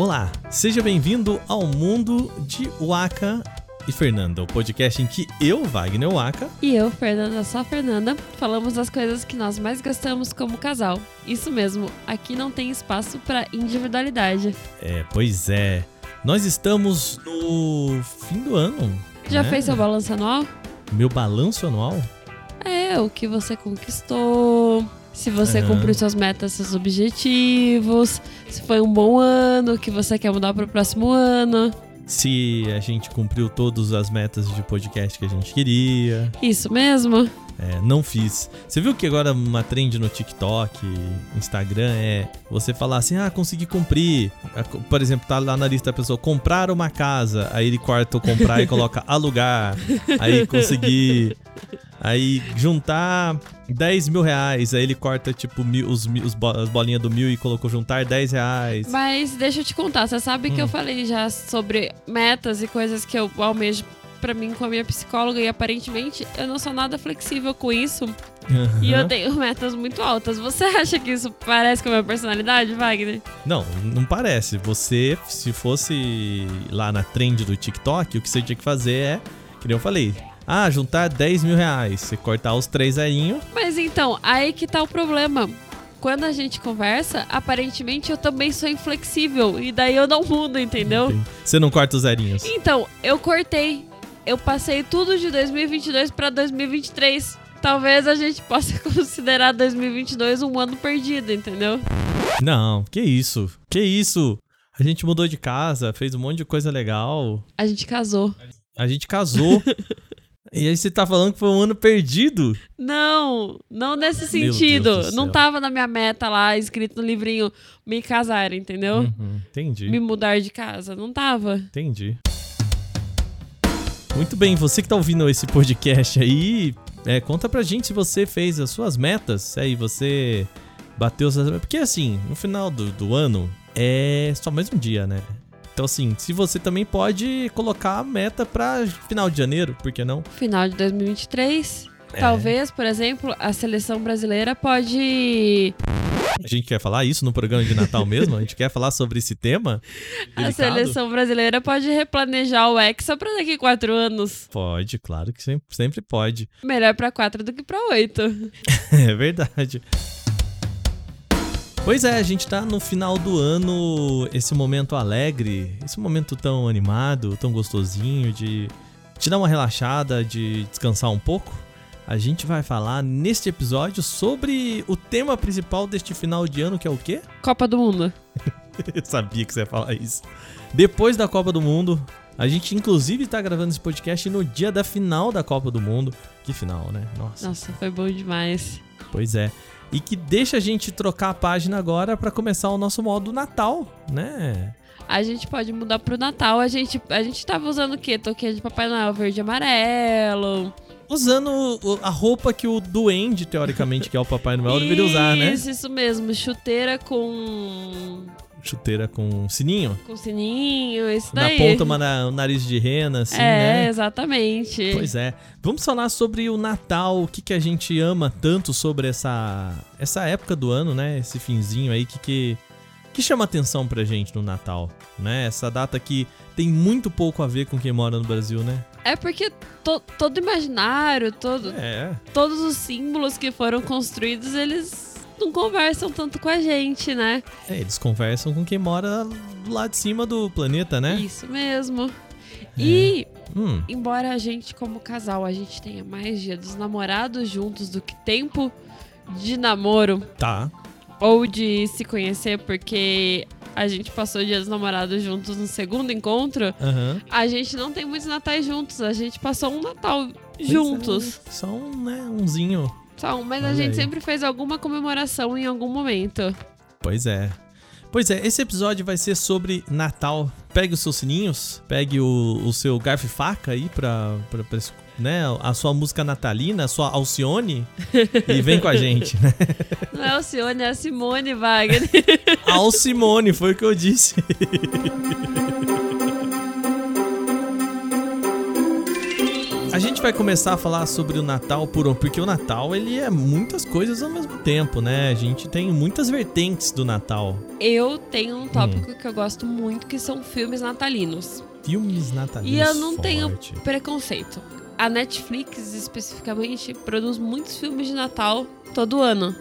Olá, seja bem-vindo ao mundo de Waka e Fernanda, o podcast em que eu, Wagner Waka, E eu, Fernanda, só Fernanda, falamos das coisas que nós mais gostamos como casal. Isso mesmo, aqui não tem espaço para individualidade. é, pois é, nós estamos no fim do ano. Já né? fez seu balanço anual? Meu balanço anual? É, o que você conquistou, se você Aham. cumpriu suas metas, seus objetivos, se foi um bom ano, o que você quer mudar para o próximo ano. Se a gente cumpriu todas as metas de podcast que a gente queria. Isso mesmo? É, não fiz. Você viu que agora uma trend no TikTok, Instagram é você falar assim: ah, consegui cumprir. Por exemplo, tá lá na lista da pessoa: comprar uma casa. Aí ele corta o comprar e coloca alugar. Aí conseguir. Aí juntar 10 mil reais. Aí ele corta tipo mil, os, os bo- as bolinhas do mil e colocou juntar 10 reais. Mas deixa eu te contar, você sabe que Hum. eu falei já sobre metas e coisas que eu almejo pra mim com a minha psicóloga e aparentemente eu não sou nada flexível com isso e eu tenho metas muito altas. Você acha que isso parece com a minha personalidade, Wagner? Não, não parece. Você, se fosse lá na trend do TikTok, o que você tinha que fazer é, que nem eu falei, ah, juntar 10 mil reais. Você cortar os três zerinhos. Mas então, aí que tá o problema. Quando a gente conversa, aparentemente eu também sou inflexível e daí eu não mudo, entendeu? Você não corta os zerinhos. Então, eu cortei. Eu passei tudo de 2022 pra 2023. Talvez a gente possa considerar 2022 um ano perdido, entendeu? Não, que isso? Que isso? A gente mudou de casa, fez um monte de coisa legal. A gente casou. A gente casou. e aí você tá falando que foi um ano perdido? Não, não nesse sentido. do Não tava na minha meta lá, escrito no livrinho, me casar, entendeu? Uhum, entendi. Me mudar de casa. Não tava. Entendi. Muito bem, você que tá ouvindo esse podcast aí, é, conta pra gente se você fez as suas metas, se aí você bateu as metas. Porque assim, no final do, do ano é só mais um dia, né? Então assim, se você também pode colocar a meta pra final de janeiro, por que não? Final de 2023. É. Talvez, por exemplo, a seleção brasileira pode. A gente quer falar isso no programa de Natal mesmo? A gente quer falar sobre esse tema? A delicado? seleção brasileira pode replanejar o Hexa pra daqui quatro anos. Pode, claro que sempre, sempre pode. Melhor pra quatro do que pra oito. É verdade. Pois é, a gente tá no final do ano, esse momento alegre, esse momento tão animado, tão gostosinho de te dar uma relaxada, de descansar um pouco. A gente vai falar neste episódio sobre o tema principal deste final de ano, que é o quê? Copa do Mundo. Eu sabia que você ia falar isso. Depois da Copa do Mundo, a gente inclusive tá gravando esse podcast no dia da final da Copa do Mundo. Que final, né? Nossa. Nossa, foi bom demais. Pois é. E que deixa a gente trocar a página agora pra começar o nosso modo Natal, né? A gente pode mudar pro Natal. A gente, a gente tava usando o quê? Toquinha de Papai Noel verde e amarelo. Usando a roupa que o duende, teoricamente, que é o Papai Noel, deveria usar, né? Isso, isso mesmo. Chuteira com. Chuteira com sininho. com sininho, isso Na daí. ponta, uma na- o nariz de rena, assim, é, né? exatamente. Pois é. Vamos falar sobre o Natal, o que, que a gente ama tanto sobre essa, essa época do ano, né? Esse finzinho aí, que, que, que chama atenção pra gente no Natal, né? Essa data que tem muito pouco a ver com quem mora no Brasil, né? É porque to- todo imaginário, todo, É, todos os símbolos que foram construídos, eles não conversam tanto com a gente, né? é, eles conversam com quem mora do lado de cima do planeta, né? Isso mesmo. E, Hum, embora a gente, como casal, a gente tenha mais dia dos namorados juntos do que tempo de namoro tá. ou de se conhecer, porque a gente passou o dia dos namorados juntos no segundo encontro, Aham. a gente não tem muitos natais juntos. A gente passou um Natal Pois juntos. é, só um, né, umzinho. Só um, mas a Olha gente aí. sempre fez alguma comemoração em algum momento. Pois é. Pois é, esse episódio vai ser sobre Natal. Pegue os seus sininhos, pegue o, o seu garfo e faca aí pra, pra, pra né, a sua música natalina, a sua Alcione, e vem com a gente, né? Não é o Cione, é a Simone Wagner. Alcimone, foi o que eu disse. gente vai começar a falar sobre o Natal por porque o Natal ele é muitas coisas ao mesmo tempo, né? A gente tem muitas vertentes do Natal. Eu tenho um tópico que eu gosto muito, que são filmes natalinos. Filmes natalinos. E eu não tenho forte. preconceito. A Netflix, especificamente, produz muitos filmes de Natal todo ano.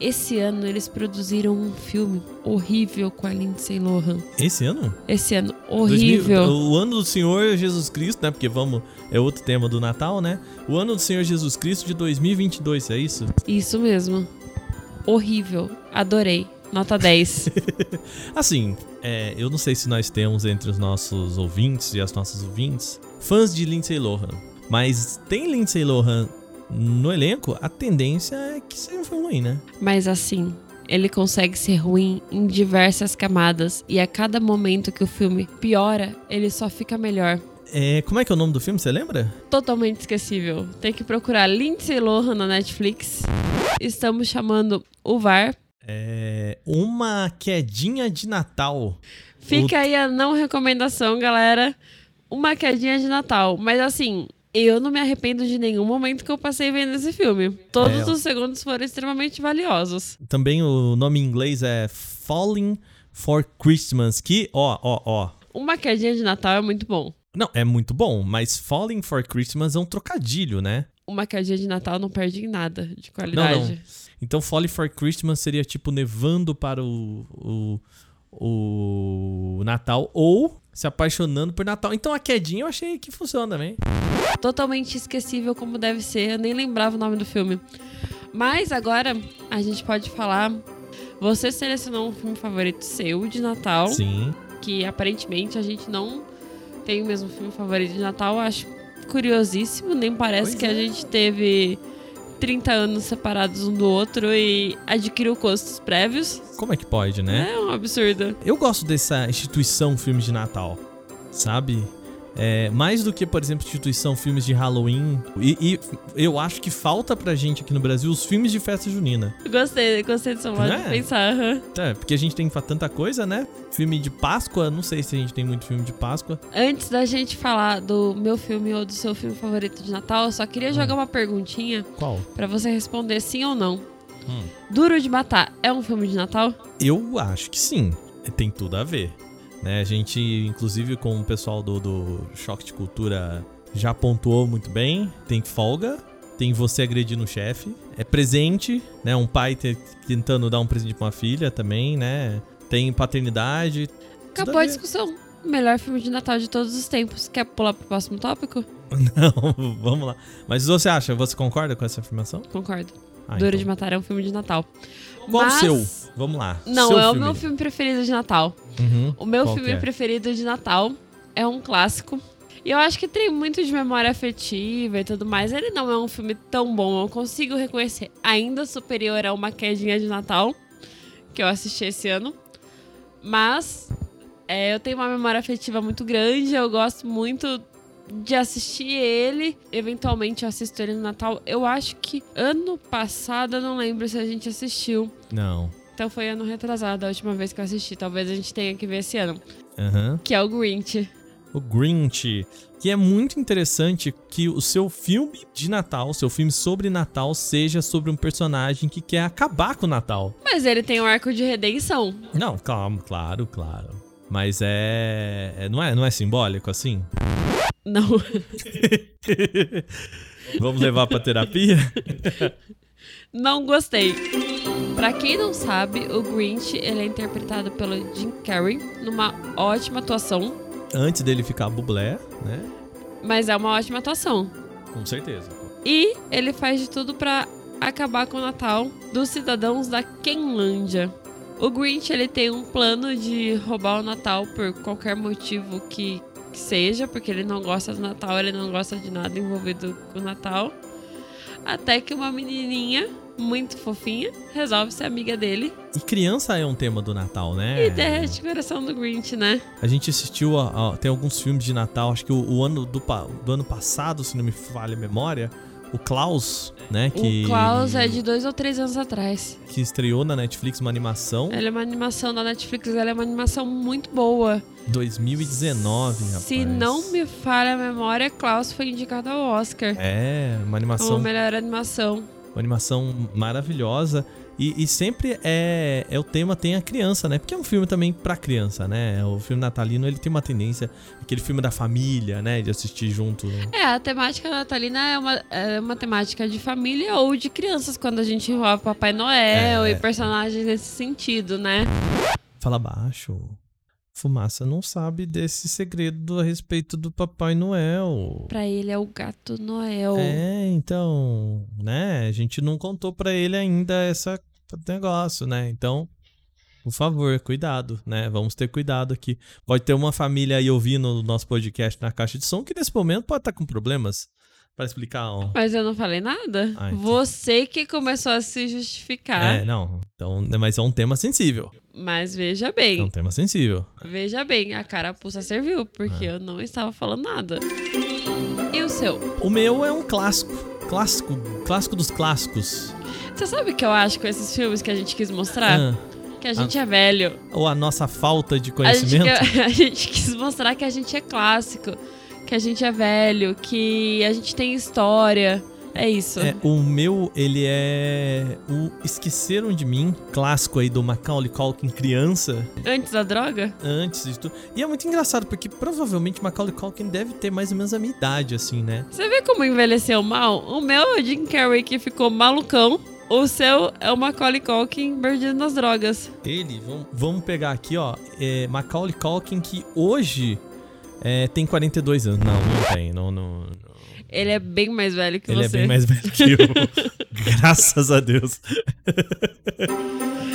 Esse ano eles produziram um filme horrível com a Lindsay Lohan. Esse ano? Esse ano, 2000 horrível. o ano do Senhor Jesus Cristo, né? Porque vamos, é outro tema do Natal, né? O ano do Senhor Jesus Cristo de 2022, é isso? Isso mesmo. Horrível. Adorei. Nota 10. Assim, é, eu não sei se nós temos entre os nossos ouvintes e as nossas ouvintes fãs de Lindsay Lohan, mas tem Lindsay Lohan no elenco, a tendência é que seja um filme ruim, né? Mas assim, ele consegue ser ruim em diversas camadas. E a cada momento que o filme piora, ele só fica melhor. É, como é que é o nome do filme, você lembra? Totalmente esquecível. Tem que procurar Lindsay Lohan na Netflix. Estamos chamando o VAR. É, uma quedinha de Natal. Fica aí a não recomendação, galera. Uma quedinha de Natal. Mas assim, eu não me arrependo de nenhum momento que eu passei vendo esse filme. Todos É. os segundos foram extremamente valiosos. Também o nome em inglês é Falling for Christmas, que, ó, ó, ó. Uma quedinha de Natal é muito bom. Não, é muito bom, mas Falling for Christmas é um trocadilho, né? Uma quedinha de Natal não perde em nada de Não, qualidade. não. Então Falling for Christmas seria tipo nevando para o, o, o Natal ou se apaixonando por Natal. Então a quedinha eu achei que funciona também. Totalmente esquecível como deve ser. Eu nem lembrava o nome do filme. Mas agora a gente pode falar. Você selecionou um filme favorito seu de Natal. Sim. Que aparentemente a gente não tem o mesmo filme favorito de Natal. Eu acho curiosíssimo. Nem parece Pois que a é. gente teve 30 anos separados um do outro e adquiriu gostos prévios. Como é que pode, né? É um absurdo. Eu gosto dessa instituição filmes de Natal, sabe? É, mais do que, por exemplo, instituição filmes de Halloween. E, e eu acho que falta pra gente aqui no Brasil os filmes de festa junina. Gostei, gostei do seu modo Não de é? pensar. É, porque a gente tem tanta coisa, né? Filme de Páscoa, não sei se a gente tem muito filme de Páscoa. Antes da gente falar do meu filme ou do seu filme favorito de Natal, eu só queria jogar uma perguntinha Qual? pra você responder sim ou não. Hum. Duro de Matar é um filme de Natal? Eu acho que sim. Tem tudo a ver. Né? A gente, inclusive, com o pessoal do, do Choque de Cultura já pontuou muito bem. Tem folga, tem você agredindo o chefe. É presente, né? Um pai te- tentando dar um presente pra uma filha também, né? Tem paternidade. Acabou a discussão. Melhor filme de Natal de todos os tempos. Quer pular pro próximo tópico? Não, vamos lá. Mas você acha, você concorda com essa afirmação? Concordo. Ah, Duro então. de Matar é um filme de Natal. Qual Mas- o seu? Vamos lá. Não, Seu é o filme. meu filme preferido de Natal. Uhum. O meu Qual filme é? preferido de Natal é um clássico. E eu acho que tem muito de memória afetiva e tudo mais. Ele não é um filme tão bom. Eu consigo reconhecer ainda superior a uma quedinha de Natal que eu assisti esse ano. Mas é, eu tenho uma memória afetiva muito grande. Eu gosto muito de assistir ele. Eventualmente eu assisto ele no Natal. Eu acho que ano passado, eu não lembro se a gente assistiu. Não. Então foi ano retrasado a última vez que eu assisti. Talvez a gente tenha que ver esse ano. Aham. Que é o Grinch. o Grinch, que é muito interessante que o seu filme de Natal, o seu filme sobre Natal, seja sobre um personagem que quer acabar com o Natal. Mas ele tem um arco de redenção. Não, calma, claro, claro. Mas é, é- não é, não é simbólico assim? Não. Vamos levar pra terapia? Não gostei. Pra quem não sabe, o Grinch ele é interpretado pelo Jim Carrey numa ótima atuação, Antes dele ficar bublé, né? mas é uma ótima atuação. Com certeza. E ele faz de tudo pra acabar com o Natal dos cidadãos da Kenlândia. O Grinch ele tem um plano de roubar o Natal por qualquer motivo que, que seja, porque ele não gosta do Natal, ele não gosta de nada envolvido com o Natal. Até que uma menininha muito fofinha resolve ser amiga dele E criança é um tema do Natal, né? e derrete o coração do Grinch, né? A gente assistiu, a, a- tem alguns filmes de Natal, acho que o, o ano do, do ano passado, se não me falha a memória, o Klaus, né? Que, O Klaus é de dois ou três anos atrás. que estreou na Netflix uma animação Ela é uma animação da Netflix, ela é uma animação muito boa. 2019, rapaz. Se não me falha a memória, Klaus foi indicado ao Oscar. É, uma animação, melhor animação. uma animação maravilhosa. E, e sempre é, é o tema tem a criança, né? Porque é um filme também pra criança, né? O filme natalino, ele tem uma tendência, aquele filme da família, né? De assistir junto. É, a temática natalina é uma, é uma temática de família ou de crianças, quando a gente envolve Papai Noel É. e personagens nesse sentido, né? Fala baixo. Fumaça não sabe desse segredo a respeito do Papai Noel. Pra ele é o gato Noel. É, então, né? A gente não contou pra ele ainda essa negócio, né? Então, por favor, cuidado, né? Vamos ter cuidado aqui. Pode ter uma família aí ouvindo o nosso podcast na caixa de som que nesse momento pode estar com problemas para explicar. ó. Mas eu não falei nada. Ah, então. Você que começou a se justificar. É, não. Então, mas é um tema sensível. Mas veja É bem, um tema sensível. veja bem, a carapuça serviu, porque É. eu não estava falando nada. E o seu? O meu é um clássico. Clássico, clássico dos clássicos. Você sabe o que eu acho com esses filmes que a gente quis mostrar? Ah, Que a gente é velho. ou a nossa falta de A gente, conhecimento. a gente quis mostrar que a gente é clássico, que a gente é velho, que a gente tem história. É isso. É, o meu, ele é o Esqueceram de Mim, clássico aí do Macaulay Culkin criança, Antes da droga? antes de tudo. E é muito engraçado, porque provavelmente Macaulay Culkin deve ter mais ou menos a minha idade, assim, né? Você vê como envelheceu mal? O meu é o Jim Carrey que ficou malucão. O seu é o Macaulay Culkin perdido nas drogas. Ele, vamos, vamos pegar aqui, ó, é Macaulay Culkin que hoje é, tem 42 anos. Não, não tem, não, não, não. Ele é bem mais velho que Ele você. é bem mais velho que eu. Graças a Deus.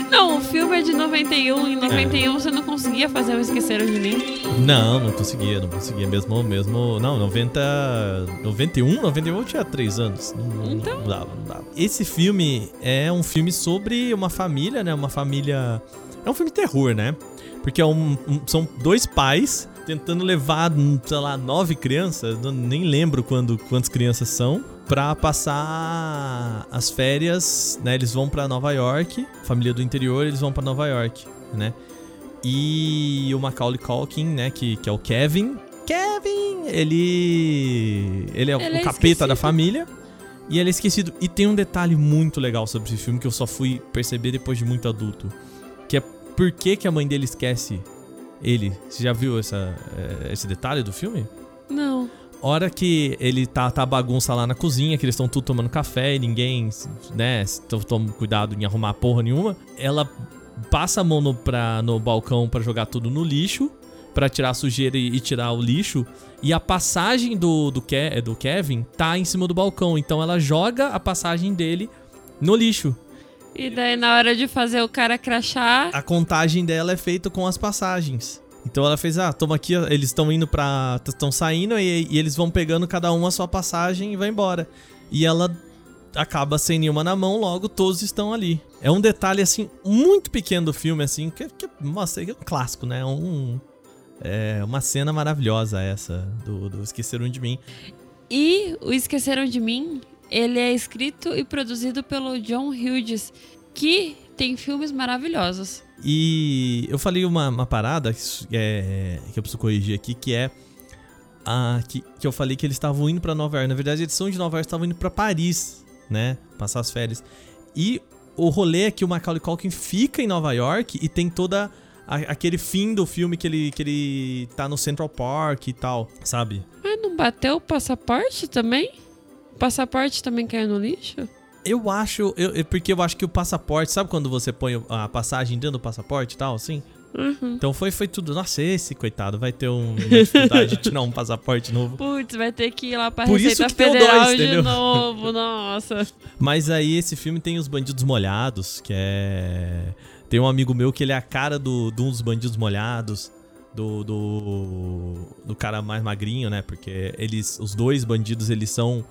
Não, o filme é de 91. Em 91 você não conseguia fazer o Esqueceram de Mim. Não, não conseguia, não conseguia. Mesmo, mesmo. Não, 90. 91, 91 eu tinha 3 anos. Não, Então? não dava, não dava. Esse filme é um filme sobre uma família, né? Uma família. É um filme terror, né? Porque é um- um- são dois pais tentando levar, sei lá, nove crianças, nem lembro quando, quantas crianças são, pra passar as férias, né? Eles vão pra Nova York, família do interior, eles vão pra Nova York, né? E o Macaulay Culkin, né, que, que é o Kevin. Kevin! Ele. Ele é o Ele é capeta esquecido. da família. E ele é esquecido. E tem um detalhe muito legal sobre esse filme que eu só fui perceber depois de muito adulto. Que é por que, que a mãe dele esquece ele. Você já viu essa, eh, esse detalhe do filme? Não. Hora que ele tá, tá bagunça lá na cozinha, que eles estão tudo tomando café e ninguém, né, toma cuidado em arrumar porra nenhuma. Ela passa a mão no, pra, no balcão pra jogar tudo no lixo, pra tirar a sujeira e, e tirar o lixo. E a passagem do, do, Ke- do Kevin tá em cima do balcão, então ela joga a passagem dele no lixo. E daí, na hora de fazer o cara crachar, A contagem dela é feita com as passagens. Então ela fez, ah, toma aqui, eles estão indo pra. estão saindo e, e eles vão pegando cada um a sua passagem e vai embora. E ela acaba sem nenhuma na mão, logo todos estão ali. É um detalhe, assim, muito pequeno do filme, assim, que, que nossa, é um clássico, né? Um, é uma cena maravilhosa essa do, do Esqueceram de Mim. E o Esqueceram de Mim, ele é escrito e produzido pelo John Hughes, que tem filmes maravilhosos. E eu falei uma, uma parada que, é, que eu preciso corrigir aqui, que é a, que, que eu falei que eles estavam indo pra Nova York. Na verdade, eles são de Nova York, estavam indo pra Paris, né? Passar as férias. E o rolê é que o Macaulay Culkin fica em Nova York e tem toda a- aquele fim do filme que ele, que ele tá no Central Park e tal, sabe? Mas não bateu o passaporte também? O passaporte também caiu no lixo? Eu acho, eu, porque eu acho que o passaporte, sabe quando você põe a passagem dentro do passaporte e tal, assim? Uhum. Então foi, foi tudo. Nossa, esse coitado vai ter um- uma dificuldade de tirar um passaporte novo. Putz, vai ter que ir lá pra Por isso Receita que tem o Federal dois, de novo. Nossa. Mas aí esse filme tem os bandidos molhados, que é. Tem um amigo meu que ele é a cara do, de um dos bandidos molhados. Do, do. Do cara mais magrinho, né? Porque eles. Os dois bandidos, eles são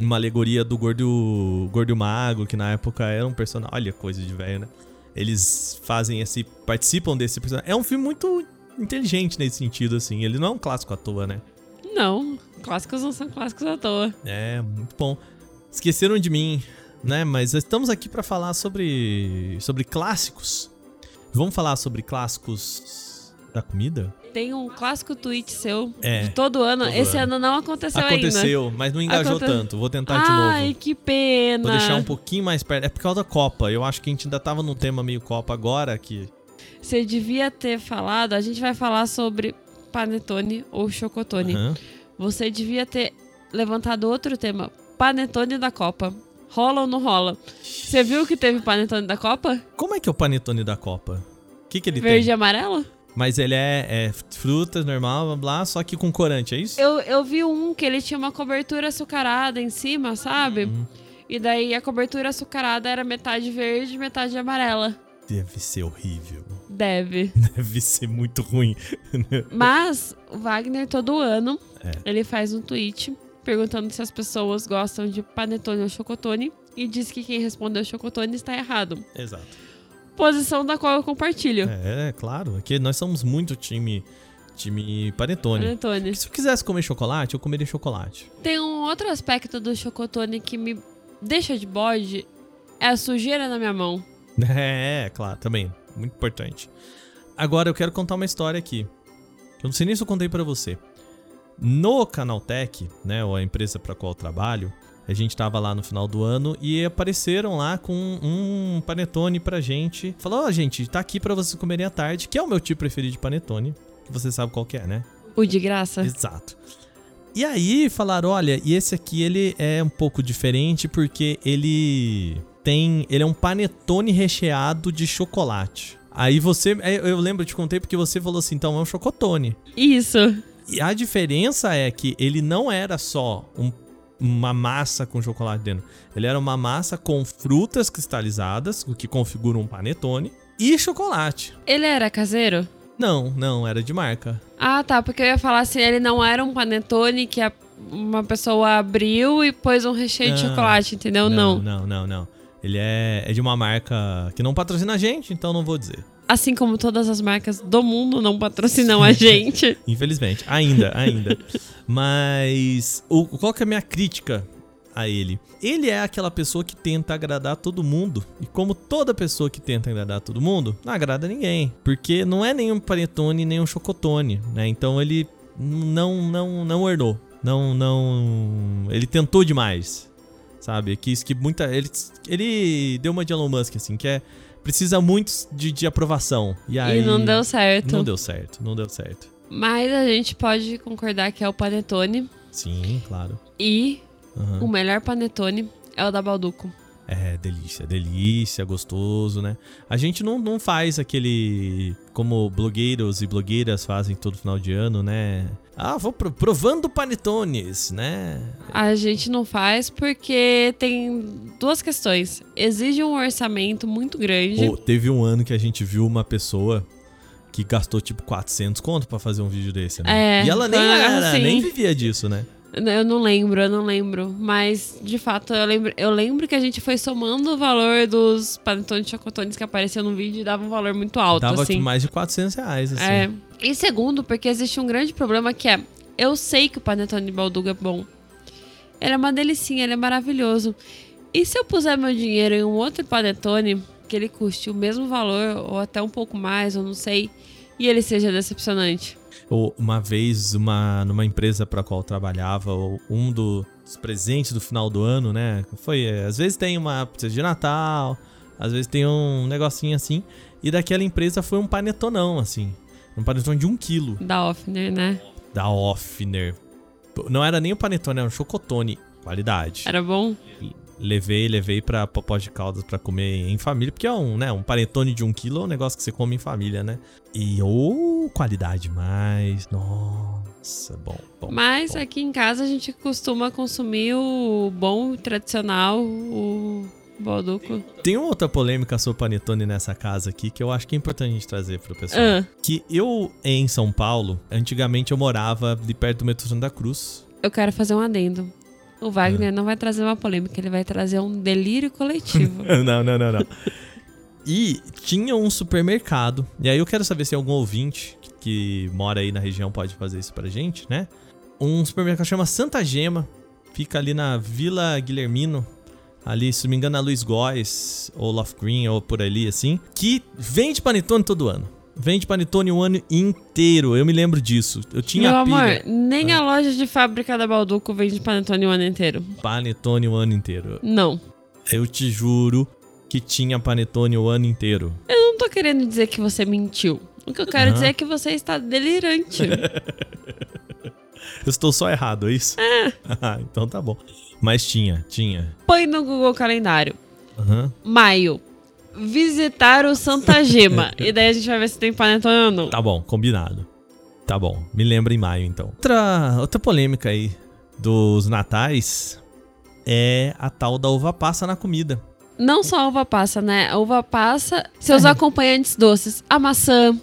uma alegoria do gordo. Gordo Mago, que na época era um personagem. Olha, coisa de velho, né? Eles fazem esse. participam desse personagem. É um filme muito inteligente nesse sentido, assim. Ele não é um clássico à toa, né? Não, clássicos não são clássicos à toa. É, muito bom. esqueceram de mim, né? Mas estamos aqui para falar sobre sobre clássicos. Vamos falar sobre clássicos da comida? Tem um clássico tweet seu É, de todo ano. todo Esse ano. ano não aconteceu, ainda. Aconteceu, mas não engajou Aconte- tanto. Vou tentar de Ai, novo. que pena. Vou deixar um pouquinho mais perto. É por causa da Copa. Eu acho que a gente ainda tava num tema meio Copa agora que Você devia ter falado. A gente vai falar sobre panetone ou chocotone. Aham. Você devia ter levantado outro tema. Panetone da Copa. Rola ou não rola? Você viu que teve panetone da Copa? Como é que é o panetone da Copa? O que, que ele Verde e tem? amarelo? Mas ele é, é frutas normal, blá, blá, só que com corante, é isso? Eu, eu vi um que ele tinha uma cobertura açucarada em cima, sabe? Uhum. E daí a cobertura açucarada era metade verde e metade amarela. Deve ser horrível. Deve. Deve ser muito ruim. Mas o Wagner, todo ano, É. ele faz um tweet perguntando se as pessoas gostam de panetone ou chocotone. E diz que quem respondeu chocotone está errado. Exato. Posição da qual eu compartilho. É, claro. Aqui nós somos muito time, time panetone. Panetone. Se eu quisesse comer chocolate, eu comeria chocolate. Tem um outro aspecto do chocotone que me deixa de bode. É a sujeira na minha mão. É, claro, também. Muito importante. Agora eu quero contar uma história aqui. Eu não sei nem se eu contei pra você. No Canaltech, né, ou a empresa pra qual eu trabalho, a gente tava lá no final do ano e apareceram lá com um panetone pra gente. Falou, ó, gente, tá aqui pra vocês comerem à tarde, que é o meu tipo preferido de panetone, você sabe qual que é, né? O de graça. Exato. E aí falaram, olha, e esse aqui ele é um pouco diferente porque ele tem, ele é um panetone recheado de chocolate. Aí você, é, eu lembro, eu te contei porque você falou assim, então é um chocotone. Isso. E a diferença é que ele não era só um- uma massa com chocolate dentro. Ele era uma massa com frutas cristalizadas, o que configura um panetone, e chocolate. Ele era caseiro? Não, não, era de marca. Ah, tá. Porque eu ia falar assim, ele não era um panetone que a- uma pessoa abriu e pôs um recheio de Não. chocolate, entendeu? Não. Não, não, não. Ele é, é de uma marca que não patrocina a gente, então não vou dizer. Assim como todas as marcas do mundo não patrocinam a gente. Infelizmente. Ainda, ainda. Mas o, qual que é a minha crítica a ele? Ele é aquela pessoa que tenta agradar todo mundo. E como toda pessoa que tenta agradar todo mundo, não agrada ninguém. Porque não é nenhum panetone, nem um chocotone, né? Então ele não, não, não ornou. Não, não... Ele tentou demais. Sabe? Quis que muita... Ele, ele deu uma de Elon Musk, assim, que é... Precisa muito de, de aprovação. E aí... E não deu certo. Não deu certo, não deu certo. Mas a gente pode concordar que é o panetone. Sim, claro. E Aham. o melhor panetone é o da Balduco. É, delícia, delícia, gostoso, né? A gente não, não faz aquele. Como blogueiros e blogueiras fazem todo final de ano, né? Ah, vou pro- provando panetones, né? A gente não faz porque tem duas questões. Exige um orçamento muito grande. Pô, teve um ano que a gente viu uma pessoa que gastou tipo 400 conto pra fazer um vídeo desse, né? É, e ela nem era, assim. nem vivia disso, né? Eu não lembro, eu não lembro. Mas, de fato, eu lembro, eu lembro que a gente foi somando o valor dos panetones chocotones que apareciam no vídeo e dava um valor muito alto, Dava assim. tipo, mais de 400 reais, assim. É. E segundo, porque existe um grande problema que é... Eu sei que o panetone de Balduga é bom. Ele é uma delicinha, ele é maravilhoso. E se eu puser meu dinheiro em um outro panetone, que ele custe o mesmo valor, ou até um pouco mais, eu não sei, e ele seja decepcionante? Ou uma vez, uma, numa empresa para qual eu trabalhava, ou um do- dos presentes do final do ano, né? Foi, é, às vezes tem uma pizza de Natal, às vezes tem um negocinho assim. E daquela empresa foi um panetonão, assim. Um panetone de um quilo Da Offner, né? da Offner. Não era nem um panetone, era um chocotone. Qualidade. Era bom? Levei, levei pra Popó de Caldas pra comer em família, porque é um, né, um panetone de um quilo é um negócio que você come em família, né? E, ô, qualidade mais, nossa, bom, bom. Mas bom. aqui em casa a gente costuma consumir o bom, tradicional, o Balduco. Tem uma outra polêmica sobre panetone nessa casa aqui que eu acho que é importante a gente trazer pro pessoal. Ah, Que eu, em São Paulo, antigamente eu morava ali perto do metrô Santa Cruz. eu quero fazer um adendo. O Wagner É. não vai trazer uma polêmica, ele vai trazer um delírio coletivo. não, não, não, não. E tinha um supermercado. E aí eu quero saber se algum ouvinte que, que mora aí na região pode fazer isso pra gente, né? Um supermercado chama Santa Gema. Fica ali na Vila Guilhermino. Ali, se não me engano, a Luiz Góes, ou Love Green, ou por ali, assim. Que vende panetone todo ano. Vende panetone o ano inteiro. Eu me lembro disso. Eu tinha Meu pilha. amor, nem a loja de fábrica da Balduco vende panetone o ano inteiro. Panetone o ano inteiro. Não. Eu te juro que tinha panetone o ano inteiro. Eu não tô querendo dizer que você mentiu. O que eu quero dizer é que você está delirante. Eu estou só errado, é isso? Ah, então tá bom. Mas tinha, tinha. Põe no Google Calendário. Aham. Maio. Visitar o Santa Gema. e daí a gente vai ver se tem panetone ou não. Tá bom, combinado. Tá bom, me lembra em maio então. Outra, outra polêmica aí dos natais é a tal da uva passa na comida. Não só a uva passa, né? A uva passa, seus É. acompanhantes doces. A maçã,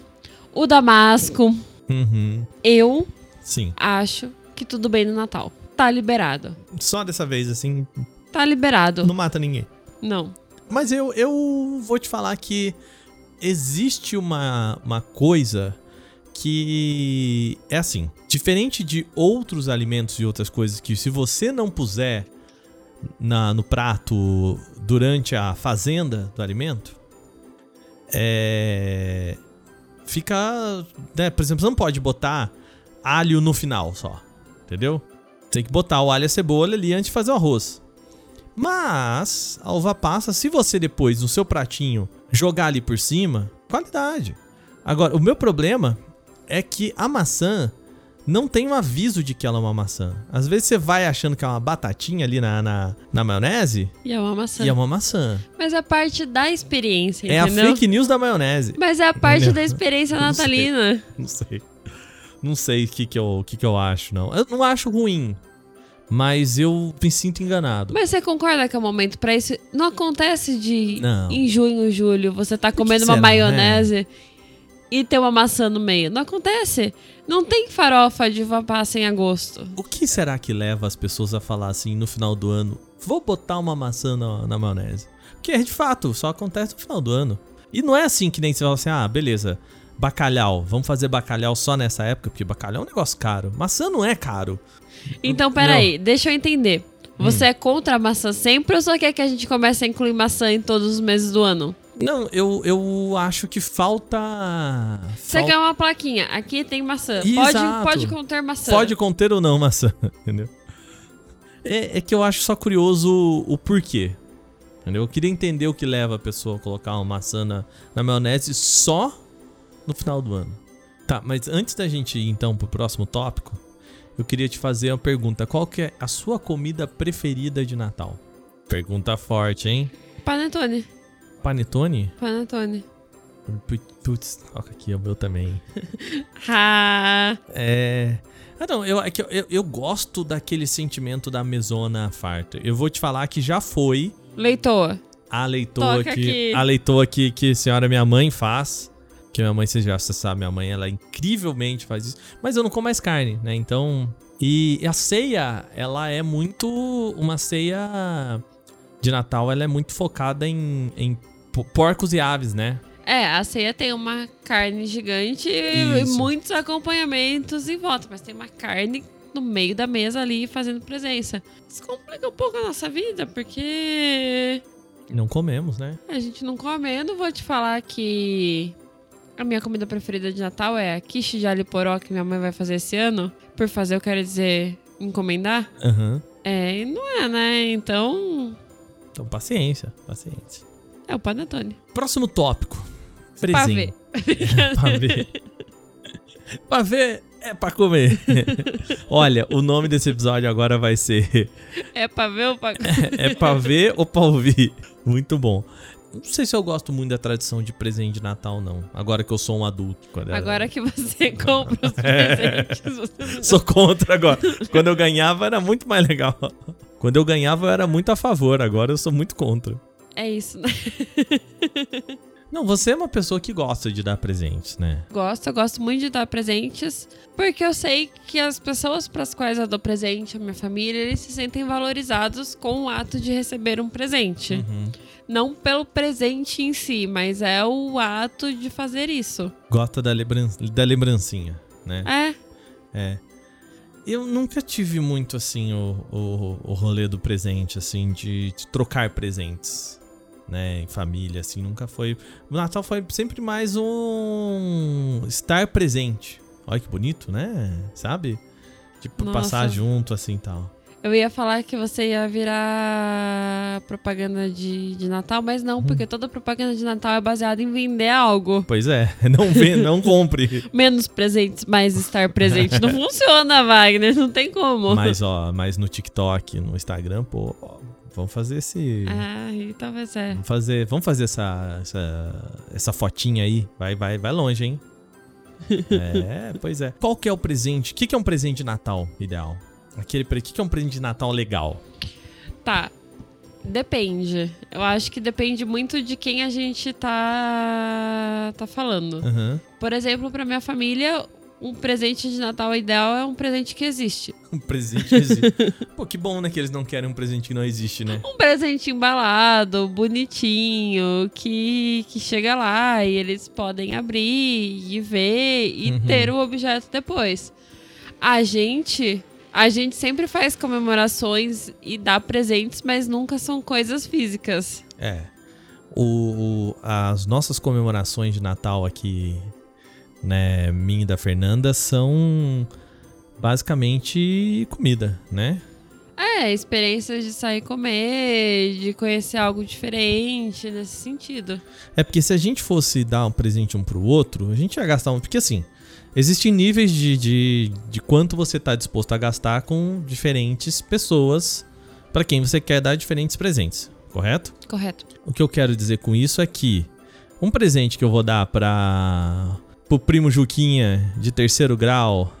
o damasco. Uhum, Eu sim. acho que tudo bem no Natal. Tá liberado. Só dessa vez, assim, Tá liberado. não mata ninguém. Não. Mas eu, eu vou te falar que existe uma, uma coisa que é assim. Diferente de outros alimentos e outras coisas que se você não puser na, no prato durante a fazenda do alimento, é. Fica. Né, por exemplo, você não pode botar alho no final só. Entendeu? Tem que botar o alho e a cebola ali antes de fazer o arroz. Mas a uva passa, se você depois no seu pratinho jogar ali por cima, qualidade. Agora, o meu problema é que a maçã não tem um aviso de que ela é uma maçã. Às vezes você vai achando que é uma batatinha ali na, na, na maionese E é uma maçã. e é uma maçã. Mas é parte da experiência, É a entendeu? fake news da maionese. Mas é a parte Entendeu? da experiência natalina. Não sei. Não sei o que, que, eu, o que, que eu acho, não. Eu não acho ruim. Mas eu me sinto enganado. Mas você concorda que é o momento pra isso? Não acontece de Não. em junho, julho, você tá comendo uma será, maionese e ter uma maçã no meio. Não acontece. Não tem farofa de passa em agosto. O que será que leva as pessoas a falar assim no final do ano? Vou botar uma maçã na, na maionese. Porque de fato, só acontece no final do ano. E não é assim que nem você fala assim: ah, beleza, bacalhau, vamos fazer bacalhau só nessa época, porque bacalhau é um negócio caro. Maçã não é caro. Então, peraí, deixa eu entender. Você Hum. é contra a maçã sempre ou só quer que a gente comece a incluir maçã em todos os meses do ano? Não, eu, eu acho que falta. Você falta- quer uma plaquinha? Aqui tem maçã. Exato. Pode, pode conter maçã. Pode conter ou não maçã, entendeu? É, é que eu acho só curioso o, o porquê. Entendeu? Eu queria entender o que leva a pessoa a colocar uma maçã na, na maionese só no final do ano. Tá, mas antes da gente ir então pro próximo tópico, eu queria te fazer uma pergunta. Qual que é a sua comida preferida de Natal? Pergunta forte, hein? Panetone. Panetone? Panetone. Putz, toca aqui, o meu também. Ah, É. Ah, não, eu, é eu, eu, gosto daquele sentimento da mesona farta. Eu vou te falar que já foi leitoa. a leitoa Toca que. aqui. A leitoa que, que a senhora minha mãe faz. Que minha mãe, você já você sabe, minha mãe, ela incrivelmente faz isso. Mas eu não como mais carne, né? Então. E a ceia, ela é muito. Uma ceia de Natal, ela é muito focada em, em po- porcos e aves, né? É, a ceia tem uma carne gigante e Isso. muitos acompanhamentos em volta, mas tem uma carne no meio da mesa ali fazendo presença. Isso complica um pouco a nossa vida, porque Não comemos, né? a gente não come. Eu não vou te falar que a minha comida preferida de Natal é a quiche de alho poró que minha mãe vai fazer esse ano. Por fazer, eu quero dizer encomendar. Aham. É, e não é, né? Então, Então, paciência, paciência. é o panetone. Próximo tópico. Pavê. Presente. Pavê. É pra comer. Olha, o nome desse episódio agora vai ser É pra ver ou pra... É pra ver ou pra ouvir? Muito bom. Não sei se eu gosto muito da tradição de presente de Natal, não. Agora que eu sou um adulto. Quando era- Agora que você compra os É. presentes, você Sou contra agora. Quando eu ganhava era muito mais legal. Quando eu ganhava eu era muito a favor, agora eu sou muito contra. É isso, né? Não, você é uma pessoa que gosta de dar presentes, né? Gosto, eu gosto muito de dar presentes, porque eu sei que as pessoas para as quais eu dou presente, a minha família, eles se sentem valorizados com o ato de receber um presente. Uhum. Não pelo presente em si, mas é o ato de fazer isso. Gosta da, lembran da lembrancinha, né? É, É. eu nunca tive muito, assim, o, o, o rolê do presente, assim, de, de trocar presentes, né? Em família, assim, nunca foi. O Natal foi sempre mais um estar presente. Olha que bonito, né? Sabe? Tipo, Nossa. passar junto, assim, tal. Eu ia falar que você ia virar propaganda de, de Natal, mas não, porque toda propaganda de Natal é baseada em vender algo. Pois é, não vê, não compre. Menos presentes, mais estar presente. Não funciona, Wagner, não tem como. Mas, ó, mas no TikTok, no Instagram, pô, vamos fazer esse. Ah, e talvez é. Vamos fazer, vamos fazer essa, essa, essa fotinha aí. Vai, vai, vai longe, hein? é, pois é. Qual que é o presente? O que, que é um presente de Natal ideal? Aquele, o que, que é um presente de Natal legal? Tá. Depende. Eu acho que depende muito de quem a gente tá tá falando. Aham. Por exemplo, pra minha família, um presente de Natal ideal é um presente que existe. Um presente que existe. Pô, que bom, né? Que eles não querem um presente que não existe, né? Um presente embalado, bonitinho, que, que chega lá e eles podem abrir e ver e Uhum. ter o objeto depois. A gente. A gente sempre faz comemorações e dá presentes, mas nunca são coisas físicas. É. O, o- as nossas comemorações de Natal aqui, né, minha e da Fernanda, são basicamente comida, né? É, experiências de sair comer, de conhecer algo diferente nesse sentido. É porque se a gente fosse dar um presente um pro outro, a gente ia gastar um. Porque assim, existem níveis de, de, de quanto você tá disposto a gastar com diferentes pessoas para quem você quer dar diferentes presentes, correto? Correto. O que eu quero dizer com isso é que um presente que eu vou dar para pro primo Juquinha de terceiro grau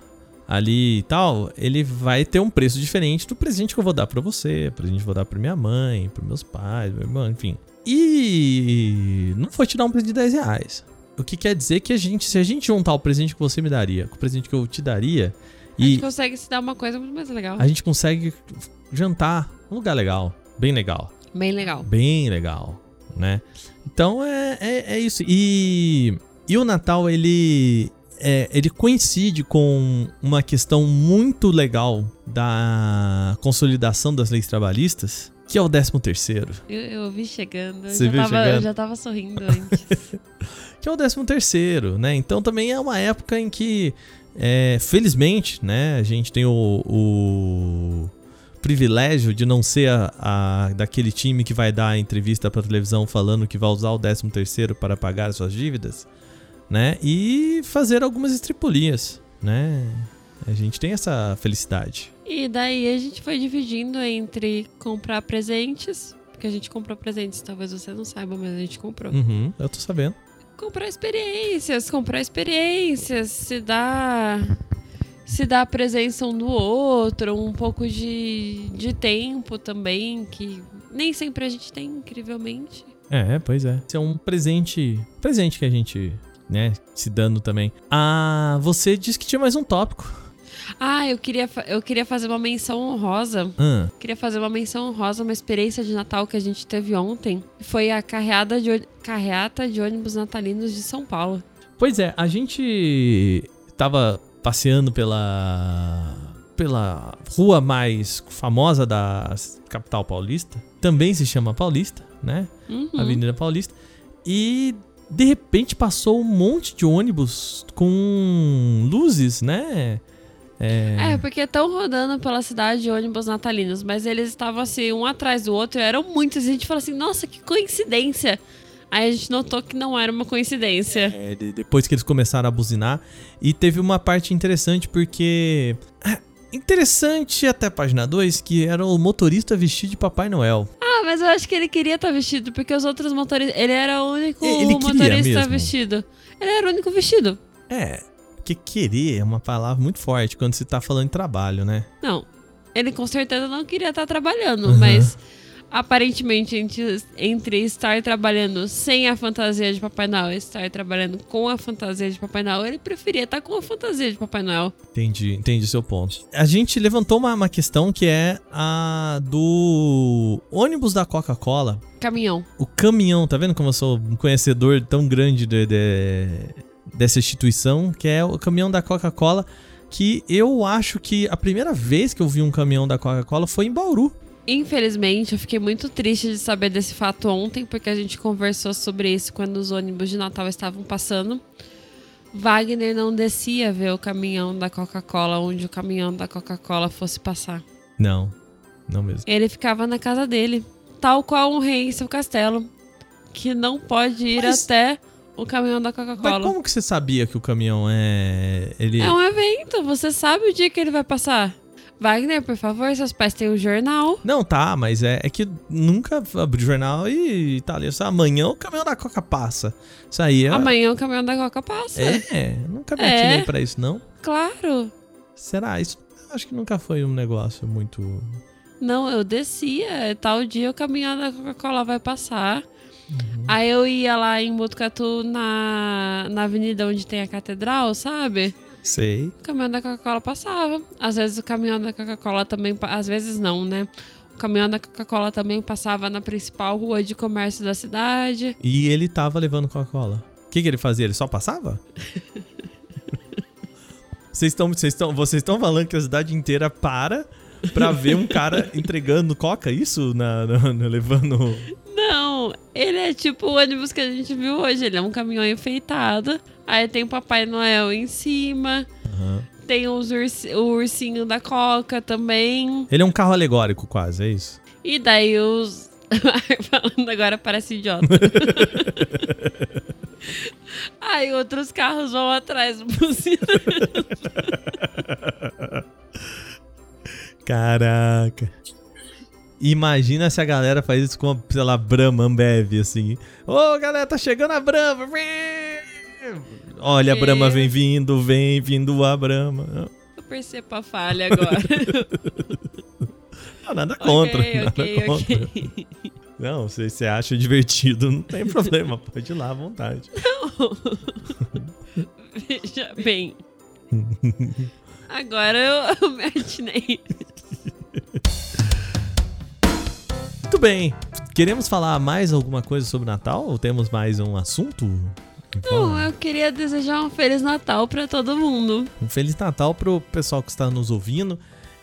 ali e tal, ele vai ter um preço diferente do presente que eu vou dar para você, presente que eu vou dar para minha mãe, para meus pais, meu irmão, enfim. E não foi te dar um presente de 10 reais. O que quer dizer que a gente, se a gente juntar o presente que você me daria com o presente que eu te daria, A gente consegue se dar uma coisa muito mais legal. a gente consegue jantar num lugar legal, bem legal Bem legal. bem legal, né? Então é, é, é isso. E, e o Natal, ele, é, ele coincide com uma questão muito legal da consolidação das leis trabalhistas, que é o 13 terceiro. Eu, eu vi chegando. Você já viu tava, chegando? Eu já tava sorrindo antes. que é o 13 terceiro, né? Então também é uma época em que, é, felizmente, né, a gente tem o, o privilégio de não ser a, a- daquele time que vai dar a entrevista para televisão falando que vai usar o 13 terceiro para pagar suas dívidas, né? E fazer algumas estripulias, né? A gente tem essa felicidade. e daí a gente foi dividindo entre comprar presentes. Porque a gente comprou presentes, talvez você não saiba, mas a gente comprou. Uhum, eu tô sabendo. Comprar experiências, comprar experiências, se dar. Se dar a presença um do outro, um pouco de, de tempo também, que nem sempre a gente tem, incrivelmente. É, pois é. Esse é um presente, presente que a gente, né, se dando também. Ah, você disse que tinha mais um tópico. Ah, eu queria, eu queria fazer uma menção honrosa. Ah, Queria fazer uma menção honrosa, uma experiência de Natal que a gente teve ontem. Foi a carreada de, carreata de ônibus natalinos de São Paulo. Pois é, a gente tava passeando pela pela rua mais famosa da capital paulista, também se chama Paulista, né? Uhum. Avenida Paulista. E de repente passou um monte de ônibus com luzes, né? É, É, porque estão rodando pela cidade ônibus natalinos, mas eles estavam assim, um atrás do outro, e eram muitos. E a gente falou assim, nossa, que coincidência. Aí a gente notou que não era uma coincidência. É, de- depois que eles começaram a buzinar. E teve uma parte interessante porque. Interessante até a página 2 que era o motorista vestido de Papai Noel. Ah, mas eu acho que ele queria estar vestido, porque os outros motoristas. Ele era o único Ele motorista mesmo. vestido. Ele era o único vestido. É, que querer é uma palavra muito forte quando se tá falando em trabalho, né? Não. Ele com certeza não queria estar trabalhando, Uhum. mas aparentemente entre, entre estar trabalhando sem a fantasia de Papai Noel e estar trabalhando com a fantasia de Papai Noel, ele preferia estar com a fantasia de Papai Noel. Entendi, entendi seu ponto. A gente levantou uma, uma questão que é a do ônibus da Coca-Cola. Caminhão. O caminhão, tá vendo como eu sou um conhecedor tão grande de- de- dessa instituição? Que é o caminhão da Coca-Cola que eu acho que a primeira vez que eu vi um caminhão da Coca-Cola foi em Bauru. Infelizmente, eu fiquei muito triste de saber desse fato ontem, porque a gente conversou sobre isso quando os ônibus de Natal estavam passando. Wagner não descia ver o caminhão da Coca-Cola onde o caminhão da Coca-Cola fosse passar. Não, não mesmo. Ele ficava na casa dele, tal qual um rei em seu castelo, que não pode ir Mas- até o caminhão da Mas Coca-Cola. como que você sabia que o caminhão é. Ele. É um evento, você sabe o dia que ele vai passar. Wagner, por favor, seus pais têm um jornal. Não, tá, mas é, é que nunca abri o jornal e tá ali. Só amanhã o caminhão da Coca passa. Isso aí é. Amanhã o caminhão da Coca passa. É, nunca me É. atinei pra isso, não. Claro. Será? Isso acho que nunca foi um negócio muito. Não, eu descia. Tal dia o caminhão da Coca-Cola vai passar. Uhum. Aí eu ia lá em Botucatu, na, na avenida onde tem a catedral, sabe? Sei. O caminhão da Coca-Cola passava. Às vezes o caminhão da Coca-Cola também. Às vezes não, né? O caminhão da Coca-Cola também passava na principal rua de comércio da cidade. E ele tava levando Coca-Cola. O que, que ele fazia? Ele só passava? Vocês estão vocês estão vocês estão falando que a cidade inteira para pra ver um cara entregando coca, isso? Na, na- na- levando. Não, ele é tipo o ônibus que a gente viu hoje. Ele é um caminhão enfeitado. Aí tem o Papai Noel em cima. Aham. Tem os ursi- o ursinho da Coca também. Ele é um carro alegórico, quase, é isso? E daí os. Falando agora parece idiota. Aí outros carros vão atrás buzinando. Caraca. Imagina se a galera faz isso com, sei lá, Brahma, Ambev, assim. Ô, galera, tá chegando a Brahma. Olha, a Que? Brahma vem vindo, vem vindo a Brahma. Eu percebo a falha agora. Ah, nada contra, ok, nada ok, contra. ok. Não, se você acha divertido, não tem problema, pode ir lá à vontade. Veja bem. Agora eu, eu me atinei. Muito bem. Queremos falar mais alguma coisa sobre Natal? Ou temos mais um assunto? Não, eu queria desejar um Feliz Natal pra todo mundo. Um Feliz Natal pro pessoal que está nos ouvindo.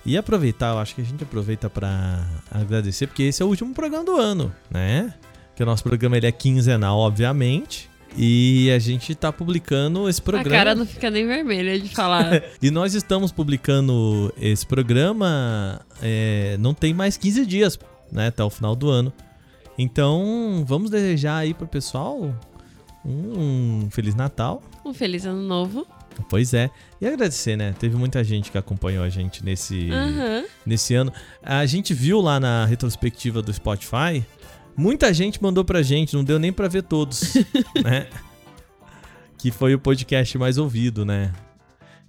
E aproveitar, eu acho que a gente aproveita para agradecer, porque esse é o último programa do ano, né? Que o nosso programa ele é quinzenal, obviamente. E a gente tá publicando esse A programa. cara não fica nem vermelha de falar. E nós estamos publicando esse programa é, não tem mais 15 dias, né? Até o final do ano. Então, vamos desejar aí pro pessoal um Feliz Natal. Um Feliz Ano Novo. Pois é. E agradecer, né? Teve muita gente que acompanhou a gente nesse, Aham. nesse ano. A gente viu lá na retrospectiva do Spotify, muita gente mandou pra gente, não deu nem pra ver todos, né? Que foi o podcast mais ouvido, né?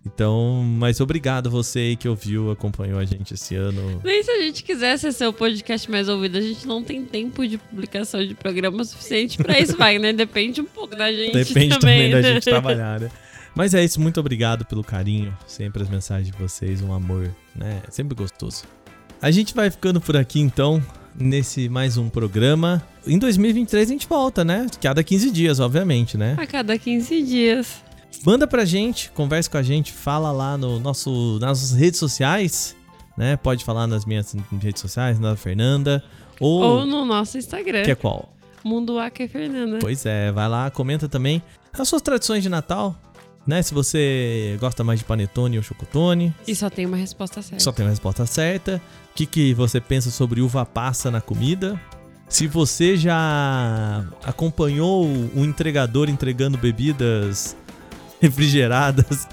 Então, mas obrigado você aí que ouviu, acompanhou a gente esse ano. Nem se a gente quisesse ser o podcast mais ouvido, a gente não tem tempo de publicação de programa suficiente pra isso, Wagner. Depende um pouco da gente Depende também, também, da né? gente trabalhar, né? Mas é isso, muito obrigado pelo carinho, sempre as mensagens de vocês, um amor, né? Sempre gostoso. A gente vai ficando por aqui então, nesse mais um programa. Em 2023 a gente volta, né? Cada 15 dias, obviamente, né? A cada 15 dias. Manda pra gente, converse com a gente, fala lá no nosso, nas nossas redes sociais, né? Pode falar nas minhas redes sociais, na da Fernanda, ou, Ou no nosso Instagram. que é qual? Mundo Aka Fernanda. Pois é, vai lá, comenta também as suas tradições de Natal, né? Se você gosta mais de panetone ou chocotone, E só tem uma resposta certa. só tem a resposta certa. O que, que você pensa sobre uva passa na comida? Se você já acompanhou um entregador entregando bebidas refrigeradas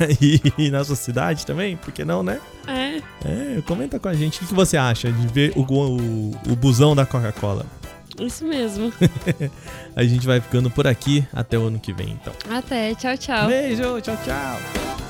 aí na sua cidade também, por que não, né? É. É, comenta com a gente o que, que você acha de ver o, o, o busão da Coca-Cola. Isso mesmo. A gente vai ficando por aqui até o ano que vem, então. Até. Tchau, tchau. Beijo, tchau, tchau.